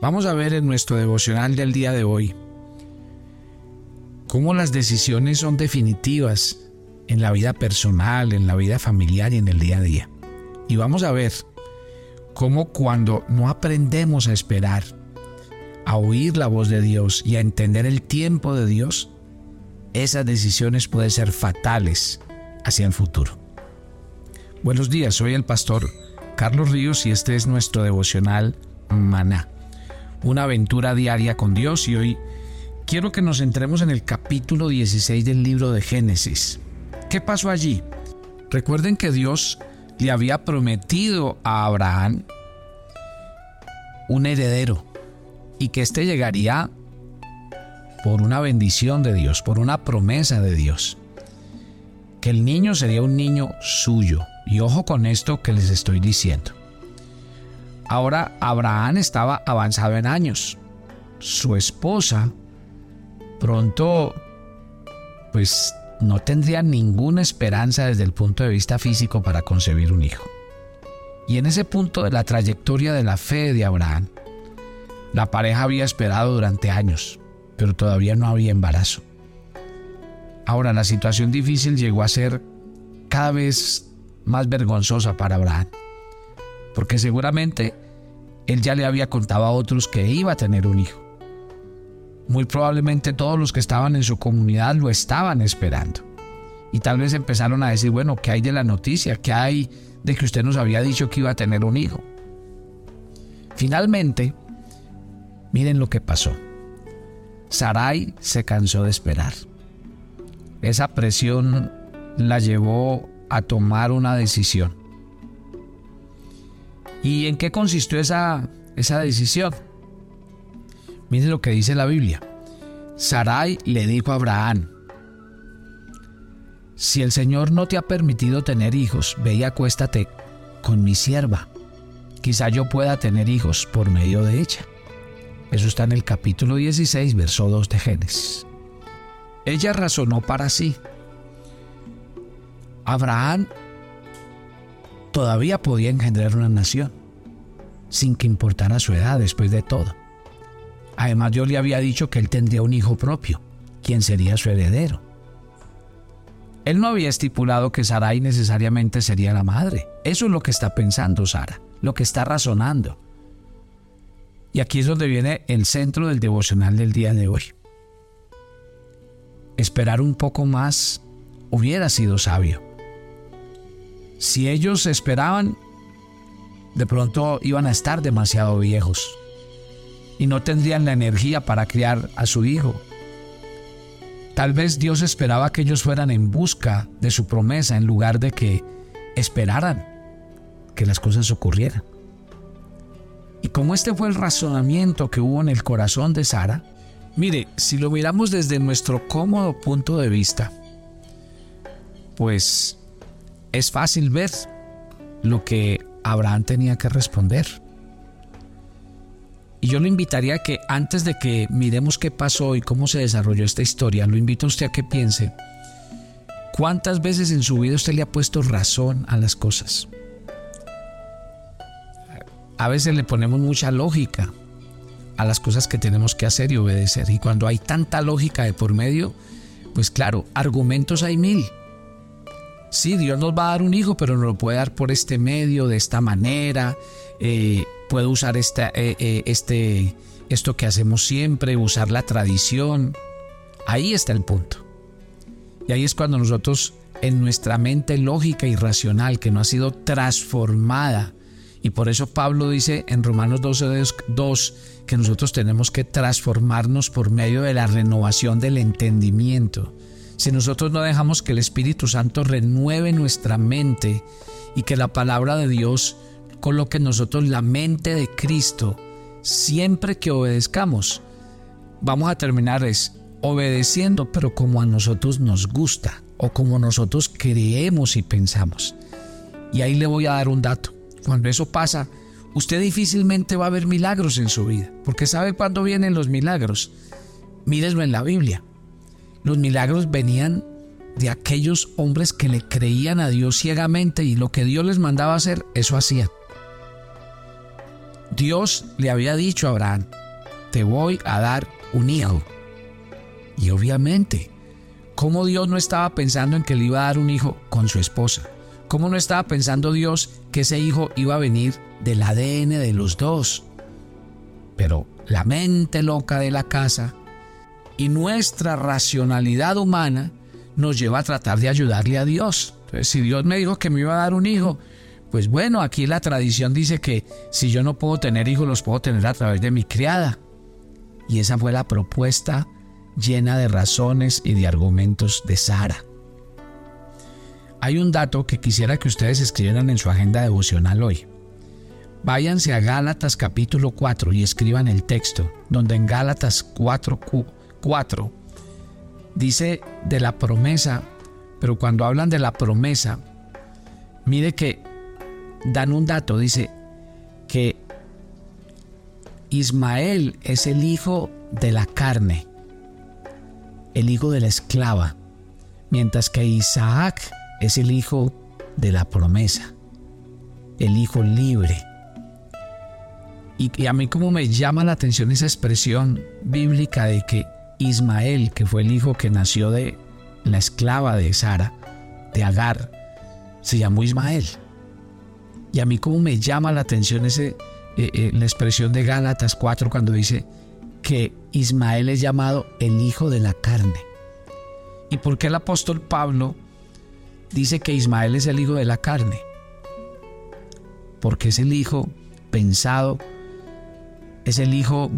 Vamos a ver en nuestro devocional del día de hoy cómo las decisiones son definitivas en la vida personal, en la vida familiar y en el día a día. Y vamos a ver cómo cuando no aprendemos a esperar, a oír la voz de Dios y a entender el tiempo de Dios, esas decisiones pueden ser fatales hacia el futuro. Buenos días, soy el pastor Carlos Ríos y este es nuestro devocional Maná una aventura diaria con Dios y hoy quiero que nos centremos en el capítulo 16 del libro de Génesis. ¿Qué pasó allí? Recuerden que Dios le había prometido a Abraham un heredero y que éste llegaría por una bendición de Dios, por una promesa de Dios. Que el niño sería un niño suyo. Y ojo con esto que les estoy diciendo. Ahora Abraham estaba avanzado en años. Su esposa pronto pues no tendría ninguna esperanza desde el punto de vista físico para concebir un hijo. Y en ese punto de la trayectoria de la fe de Abraham, la pareja había esperado durante años, pero todavía no había embarazo. Ahora la situación difícil llegó a ser cada vez más vergonzosa para Abraham porque seguramente él ya le había contado a otros que iba a tener un hijo. Muy probablemente todos los que estaban en su comunidad lo estaban esperando. Y tal vez empezaron a decir, bueno, ¿qué hay de la noticia? ¿Qué hay de que usted nos había dicho que iba a tener un hijo? Finalmente, miren lo que pasó. Sarai se cansó de esperar. Esa presión la llevó a tomar una decisión. ¿Y en qué consistió esa, esa decisión? Miren lo que dice la Biblia. Sarai le dijo a Abraham, si el Señor no te ha permitido tener hijos, ve y acuéstate con mi sierva. Quizá yo pueda tener hijos por medio de ella. Eso está en el capítulo 16, verso 2 de Génesis. Ella razonó para sí. Abraham todavía podía engendrar una nación, sin que importara su edad después de todo. Además yo le había dicho que él tendría un hijo propio, quien sería su heredero. Él no había estipulado que Sarai necesariamente sería la madre. Eso es lo que está pensando Sara, lo que está razonando. Y aquí es donde viene el centro del devocional del día de hoy. Esperar un poco más hubiera sido sabio. Si ellos esperaban, de pronto iban a estar demasiado viejos y no tendrían la energía para criar a su hijo. Tal vez Dios esperaba que ellos fueran en busca de su promesa en lugar de que esperaran que las cosas ocurrieran. Y como este fue el razonamiento que hubo en el corazón de Sara, mire, si lo miramos desde nuestro cómodo punto de vista, pues es fácil ver lo que Abraham tenía que responder. Y yo lo invitaría a que antes de que miremos qué pasó y cómo se desarrolló esta historia, lo invito a usted a que piense, ¿cuántas veces en su vida usted le ha puesto razón a las cosas? A veces le ponemos mucha lógica a las cosas que tenemos que hacer y obedecer. Y cuando hay tanta lógica de por medio, pues claro, argumentos hay mil. Sí, Dios nos va a dar un hijo, pero nos lo puede dar por este medio, de esta manera. Eh, puede usar esta, eh, eh, este, esto que hacemos siempre, usar la tradición. Ahí está el punto. Y ahí es cuando nosotros, en nuestra mente lógica y racional, que no ha sido transformada, y por eso Pablo dice en Romanos 12, 2 que nosotros tenemos que transformarnos por medio de la renovación del entendimiento si nosotros no dejamos que el Espíritu Santo renueve nuestra mente y que la palabra de Dios coloque en nosotros la mente de Cristo, siempre que obedezcamos, vamos a terminar es obedeciendo, pero como a nosotros nos gusta o como nosotros creemos y pensamos. Y ahí le voy a dar un dato. Cuando eso pasa, usted difícilmente va a ver milagros en su vida, porque sabe cuándo vienen los milagros. Mírenlo en la Biblia. Los milagros venían de aquellos hombres que le creían a Dios ciegamente y lo que Dios les mandaba hacer, eso hacían. Dios le había dicho a Abraham, te voy a dar un hijo. Y obviamente, ¿cómo Dios no estaba pensando en que le iba a dar un hijo con su esposa? ¿Cómo no estaba pensando Dios que ese hijo iba a venir del ADN de los dos? Pero la mente loca de la casa y nuestra racionalidad humana nos lleva a tratar de ayudarle a Dios. Entonces, si Dios me dijo que me iba a dar un hijo, pues bueno, aquí la tradición dice que si yo no puedo tener hijos, los puedo tener a través de mi criada. Y esa fue la propuesta llena de razones y de argumentos de Sara. Hay un dato que quisiera que ustedes escribieran en su agenda devocional hoy. Váyanse a Gálatas capítulo 4 y escriban el texto, donde en Gálatas 4, 4 dice de la promesa, pero cuando hablan de la promesa, mire que dan un dato, dice que Ismael es el hijo de la carne, el hijo de la esclava, mientras que Isaac es el hijo de la promesa, el hijo libre. Y, a mí como me llama la atención esa expresión bíblica de que Ismael, que fue el hijo que nació de la esclava de Sara, de Agar, se llamó Ismael. Y a mí como me llama la atención ese, eh, eh, la expresión de Gálatas 4 cuando dice que Ismael es llamado el hijo de la carne. ¿Y por qué el apóstol Pablo dice que Ismael es el hijo de la carne? Porque es el hijo pensado, es el hijo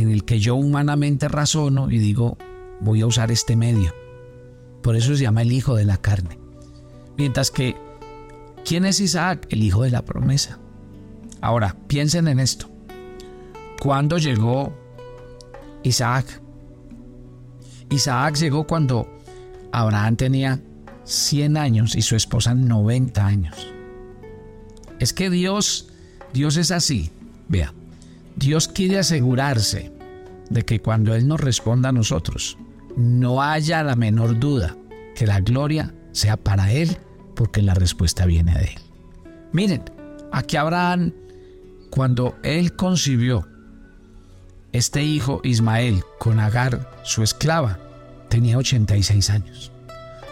en el que yo humanamente razono y digo, voy a usar este medio. Por eso se llama el hijo de la carne. Mientras que ¿Quién es Isaac? El hijo de la promesa. Ahora, piensen en esto. ¿Cuándo llegó Isaac? Isaac llegó cuando Abraham tenía 100 años y su esposa 90 años. Es que Dios, Dios es así. Vea, Dios quiere asegurarse de que cuando Él nos responda a nosotros, no haya la menor duda que la gloria sea para Él porque la respuesta viene de él. Miren, aquí Abraham, cuando él concibió este hijo Ismael con Agar, su esclava, tenía 86 años.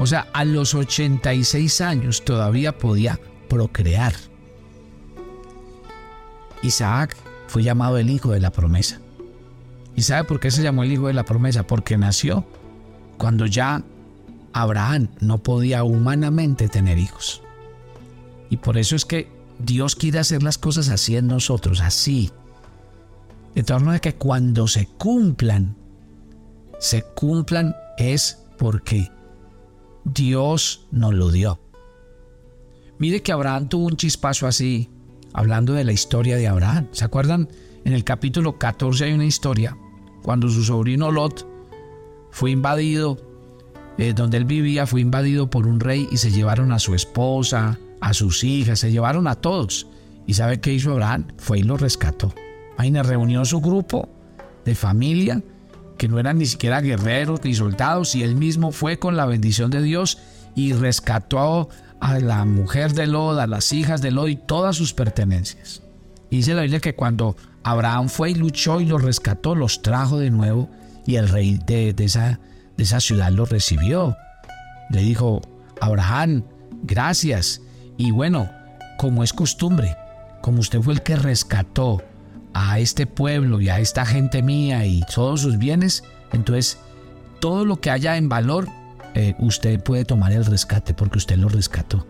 O sea, a los 86 años todavía podía procrear. Isaac fue llamado el hijo de la promesa. ¿Y sabe por qué se llamó el hijo de la promesa? Porque nació cuando ya Abraham no podía humanamente tener hijos. Y por eso es que Dios quiere hacer las cosas así en nosotros, así. De torno de que cuando se cumplan, se cumplan es porque Dios nos lo dio. Mire que Abraham tuvo un chispazo así, hablando de la historia de Abraham. ¿Se acuerdan? En el capítulo 14 hay una historia, cuando su sobrino Lot fue invadido eh, donde él vivía fue invadido por un rey y se llevaron a su esposa, a sus hijas, se llevaron a todos. ¿Y sabe qué hizo Abraham? Fue y lo rescató. Ahí reunió su grupo de familia, que no eran ni siquiera guerreros ni soldados, y él mismo fue con la bendición de Dios y rescató a la mujer de Lod, a las hijas de Lod y todas sus pertenencias. dice la Biblia que cuando Abraham fue y luchó y los rescató, los trajo de nuevo y el rey de, de esa de esa ciudad lo recibió. Le dijo, Abraham, gracias. Y bueno, como es costumbre, como usted fue el que rescató a este pueblo y a esta gente mía y todos sus bienes, entonces todo lo que haya en valor, eh, usted puede tomar el rescate porque usted lo rescató.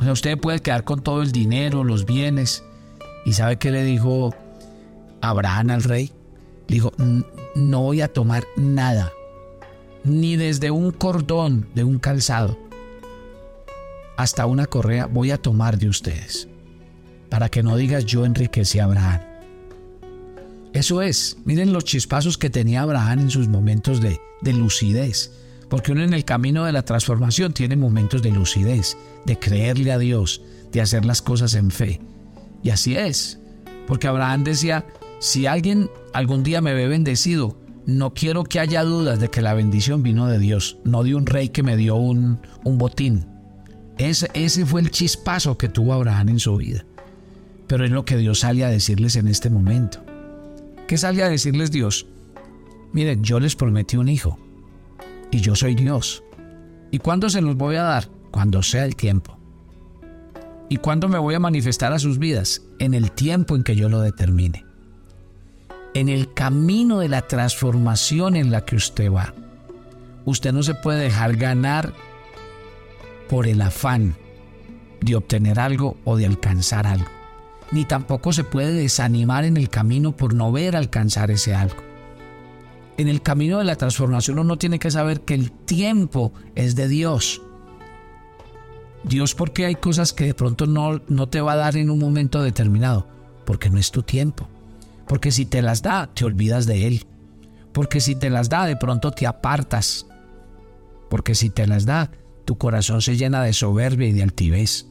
O sea, usted puede quedar con todo el dinero, los bienes. ¿Y sabe qué le dijo Abraham al rey? Le dijo, no voy a tomar nada ni desde un cordón de un calzado hasta una correa voy a tomar de ustedes, para que no digas yo enriquecí a Abraham. Eso es, miren los chispazos que tenía Abraham en sus momentos de, de lucidez, porque uno en el camino de la transformación tiene momentos de lucidez, de creerle a Dios, de hacer las cosas en fe. Y así es, porque Abraham decía, si alguien algún día me ve bendecido, no quiero que haya dudas de que la bendición vino de Dios, no de un rey que me dio un, botín. Ese, ese fue el chispazo que tuvo Abraham en su vida. Pero es lo que Dios sale a decirles en este momento. ¿Qué sale a decirles Dios? Miren, yo les prometí un hijo y yo soy Dios. ¿Y cuándo se los voy a dar? Cuando sea el tiempo. ¿Y cuándo me voy a manifestar a sus vidas? En el tiempo en que yo lo determine. En el camino de la transformación en la que usted va. Usted no se puede dejar ganar por el afán de obtener algo o de alcanzar algo. Ni tampoco se puede desanimar en el camino por no ver alcanzar ese algo. En el camino de la transformación uno tiene que saber que el tiempo es de Dios Dios, porque hay cosas que de pronto no, no te va a dar en un momento determinado? Porque no es tu tiempo. Porque si te las da, te olvidas de Él. Porque si te las da, de pronto te apartas. Porque si te las da, tu corazón se llena de soberbia y de altivez.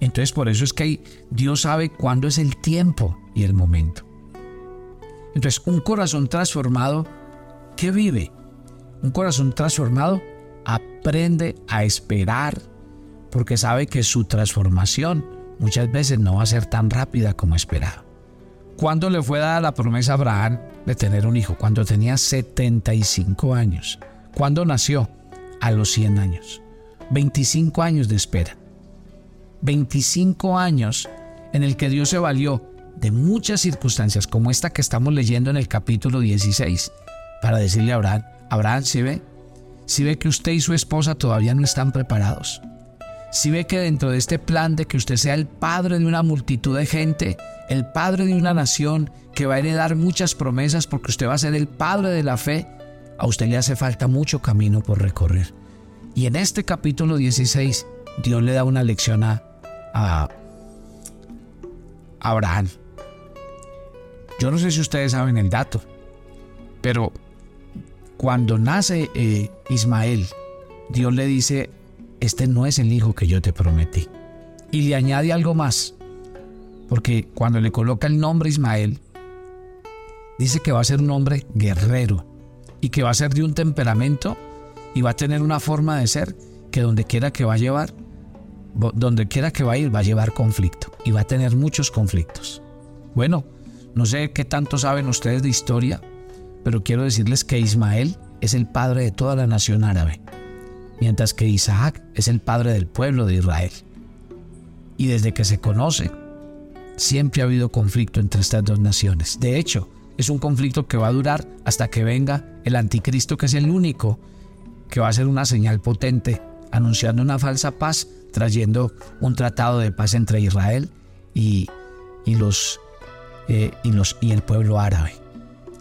Entonces por eso es que Dios sabe cuándo es el tiempo y el momento. Entonces un corazón transformado, ¿qué vive? Un corazón transformado aprende a esperar porque sabe que su transformación muchas veces no va a ser tan rápida como esperaba. ¿Cuándo le fue dada la promesa a Abraham de tener un hijo? Cuando tenía 75 años. ¿Cuándo nació? A los 100 años. 25 años de espera. 25 años en el que Dios se valió de muchas circunstancias como esta que estamos leyendo en el capítulo 16 para decirle a Abraham, Abraham, si ve, si ve que usted y su esposa todavía no están preparados, si ve que dentro de este plan de que usted sea el padre de una multitud de gente, el padre de una nación que va a heredar muchas promesas porque usted va a ser el padre de la fe, a usted le hace falta mucho camino por recorrer. Y en este capítulo 16, Dios le da una lección a, a Abraham. Yo no sé si ustedes saben el dato, pero cuando nace eh, Ismael, Dios le dice, este no es el hijo que yo te prometí. Y le añade algo más, porque cuando le coloca el nombre Ismael, dice que va a ser un hombre guerrero y que va a ser de un temperamento y va a tener una forma de ser que donde quiera que va a llevar, donde quiera que va a ir, va a llevar conflicto y va a tener muchos conflictos. Bueno, no sé qué tanto saben ustedes de historia, pero quiero decirles que Ismael es el padre de toda la nación árabe, mientras que Isaac es el padre del pueblo de Israel. Y desde que se conoce, siempre ha habido conflicto entre estas dos naciones. De hecho, es un conflicto que va a durar hasta que venga el anticristo, que es el único que va a ser una señal potente, anunciando una falsa paz, trayendo un tratado de paz entre Israel y, los, eh, y, el pueblo árabe.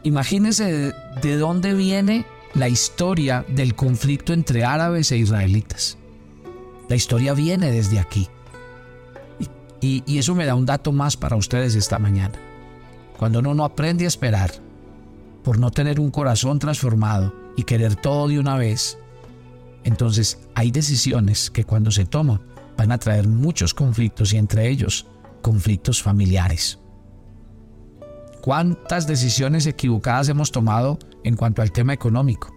Imagínense de, dónde viene la historia del conflicto entre árabes e israelitas. La historia viene desde aquí. Y, eso me da un dato más para ustedes esta mañana. Cuando uno no aprende a esperar, por no tener un corazón transformado y querer todo de una vez, entonces hay decisiones que cuando se toman van a traer muchos conflictos y entre ellos conflictos familiares. ¿Cuántas decisiones equivocadas hemos tomado en cuanto al tema económico?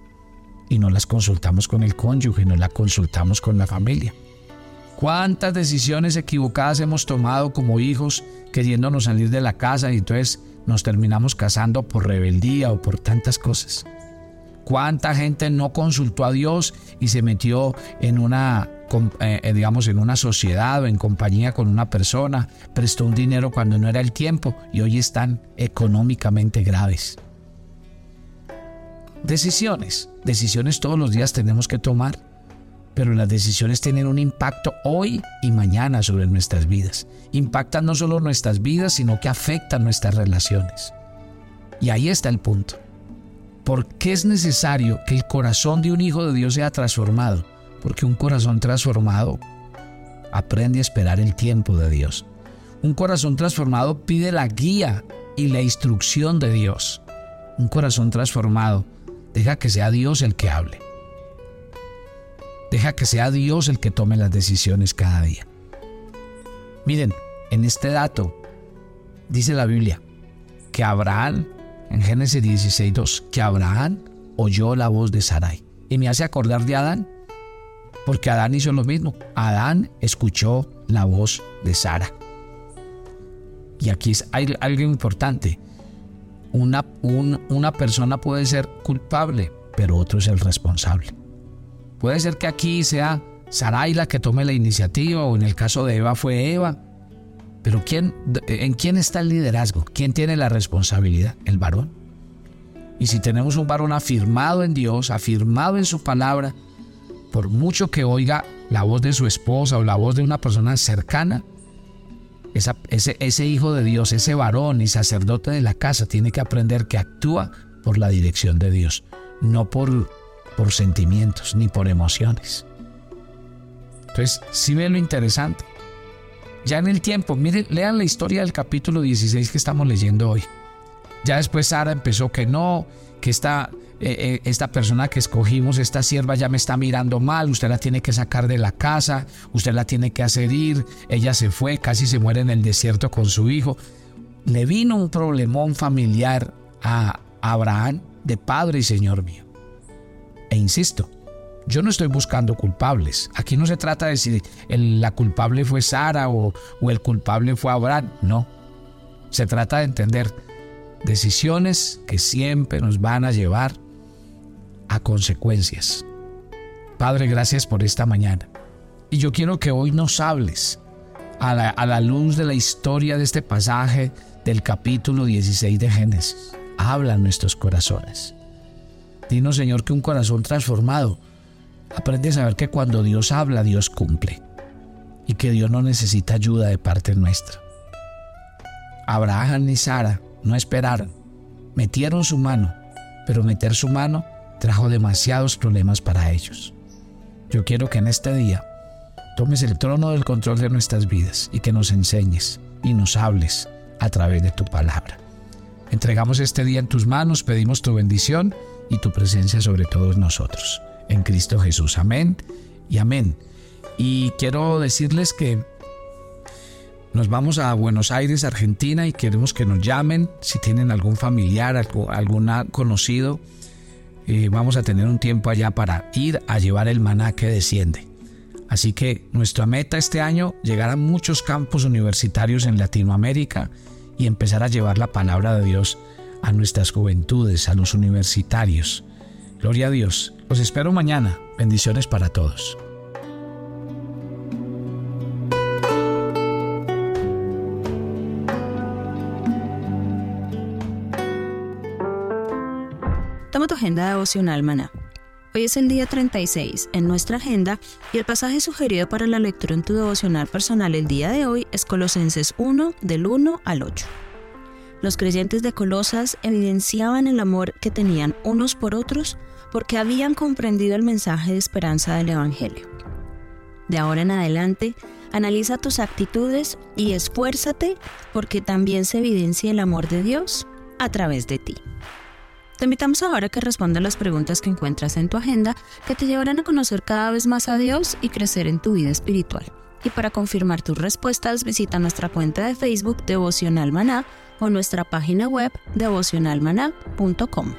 Y no las consultamos con el cónyuge, no las consultamos con la familia. ¿Cuántas decisiones equivocadas hemos tomado como hijos queriéndonos salir de la casa y entonces nos terminamos casando por rebeldía o por tantas cosas? ¿Cuánta gente no consultó a Dios y se metió en una eh, eh, digamos, en una sociedad o en compañía con una persona, prestó un dinero cuando no era el tiempo y hoy están económicamente graves. Decisiones, decisiones todos los días tenemos que tomar, pero las decisiones tienen un impacto hoy y mañana sobre nuestras vidas. Impactan no solo nuestras vidas, sino que afectan nuestras relaciones. Y ahí está el punto. ¿Por qué es necesario que el corazón de un hijo de Dios sea transformado? Porque un corazón transformado aprende a esperar el tiempo de Dios. Un corazón transformado pide la guía y la instrucción de Dios. Un corazón transformado deja que sea Dios el que hable. Deja que sea Dios el que tome las decisiones cada día. Miren, en este dato dice la Biblia que Abraham, en Génesis 16.2, que Abraham oyó la voz de Sarai. Y me hace acordar de Adán, porque Adán hizo lo mismo. Adán escuchó la voz de Sara. Y aquí hay algo importante. Una, una persona puede ser culpable, pero otro es el responsable. Puede ser que aquí sea Sarai la que tome la iniciativa o en el caso de Eva fue Eva. Pero ¿quién, ¿en quién está el liderazgo? ¿Quién tiene la responsabilidad? El varón. Y si tenemos un varón afirmado en Dios, afirmado en su palabra, por mucho que oiga la voz de su esposa o la voz de una persona cercana, ese, ese hijo de Dios, ese varón y sacerdote de la casa tiene que aprender que actúa por la dirección de Dios, no por, por sentimientos ni por emociones. Entonces, si ven lo interesante. Ya en el tiempo, miren, lean la historia del capítulo 16 que estamos leyendo hoy. Ya después Sara empezó que no, que esta, eh, eh, esta persona que escogimos, esta sierva ya me está mirando mal, usted la tiene que sacar de la casa, usted la tiene que hacer ir, ella se fue, casi se muere en el desierto con su hijo. Le vino un problemón familiar a Abraham de padre y señor mío. E insisto, yo no estoy buscando culpables. Aquí no se trata de si la culpable fue Sara o el culpable fue Abraham. No. Se trata de entender decisiones que siempre nos van a llevar a consecuencias. Padre, gracias por esta mañana. Y yo quiero que hoy nos hables a la, luz de la historia de este pasaje del capítulo 16 de Génesis. Habla nuestros corazones. Dinos, Señor, que un corazón transformado aprende a saber que cuando Dios habla, Dios cumple. Y que Dios no necesita ayuda de parte nuestra. Abraham y Sara no esperaron. Metieron su mano, pero meter su mano trajo demasiados problemas para ellos. Yo quiero que en este día tomes el trono del control de nuestras vidas y que nos enseñes y nos hables a través de tu palabra. Entregamos este día en tus manos, pedimos tu bendición y tu presencia sobre todos nosotros. En Cristo Jesús. Amén y amén. Y quiero decirles que nos vamos a Buenos Aires, Argentina, y queremos que nos llamen si tienen algún familiar, algún conocido vamos a tener un tiempo allá para ir a llevar el maná que desciende. Así que nuestra meta este año, llegar a muchos campos universitarios en Latinoamérica y empezar a llevar la palabra de Dios a nuestras juventudes, a los universitarios. Gloria a Dios. Los espero mañana. Bendiciones para todos. Agenda devocional, maná. Hoy es el día 36 en nuestra agenda y el pasaje sugerido para la lectura en tu devocional personal el día de hoy es Colosenses 1 del 1 al 8. Los creyentes de Colosas evidenciaban el amor que tenían unos por otros porque habían comprendido el mensaje de esperanza del Evangelio. De ahora en adelante, analiza tus actitudes y esfuérzate porque también se evidencia el amor de Dios a través de ti. Te invitamos ahora a que respondas las preguntas que encuentras en tu agenda que te llevarán a conocer cada vez más a Dios y crecer en tu vida espiritual. Y para confirmar tus respuestas, visita nuestra cuenta de Facebook Devocional Maná o nuestra página web devocionalmaná.com.